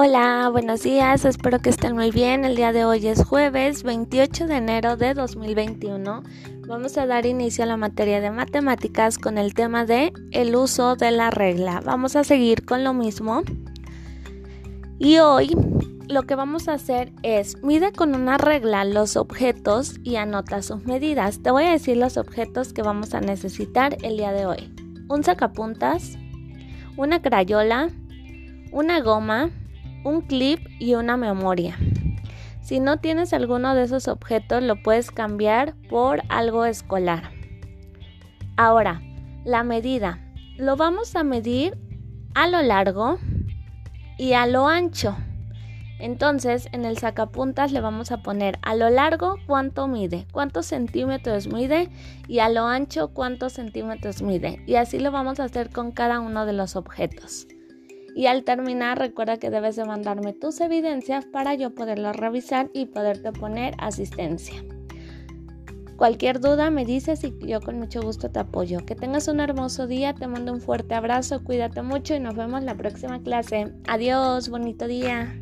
Hola, buenos días, espero que estén muy bien. El día de hoy es jueves 28 de enero de 2021. Vamos a dar inicio a la materia de matemáticas con el tema de el uso de la regla. Vamos a seguir con lo mismo. Y hoy lo que vamos a hacer es mide con una regla los objetos y anota sus medidas. Te voy a decir los objetos que vamos a necesitar el día de hoy. Un sacapuntas, una crayola, una goma, un clip y una memoria. Si no tienes alguno de esos objetos, lo puedes cambiar por algo escolar. Ahora, la medida. Lo vamos a medir a lo largo y a lo ancho. Entonces, en el sacapuntas le vamos a poner a lo largo cuánto mide, cuántos centímetros mide y a lo ancho cuántos centímetros mide. Y así lo vamos a hacer con cada uno de los objetos. Y al terminar recuerda que debes de mandarme tus evidencias para yo poderlas revisar y poderte poner asistencia. Cualquier duda me dices y yo con mucho gusto te apoyo. Que tengas un hermoso día, te mando un fuerte abrazo, cuídate mucho y nos vemos la próxima clase. Adiós, bonito día.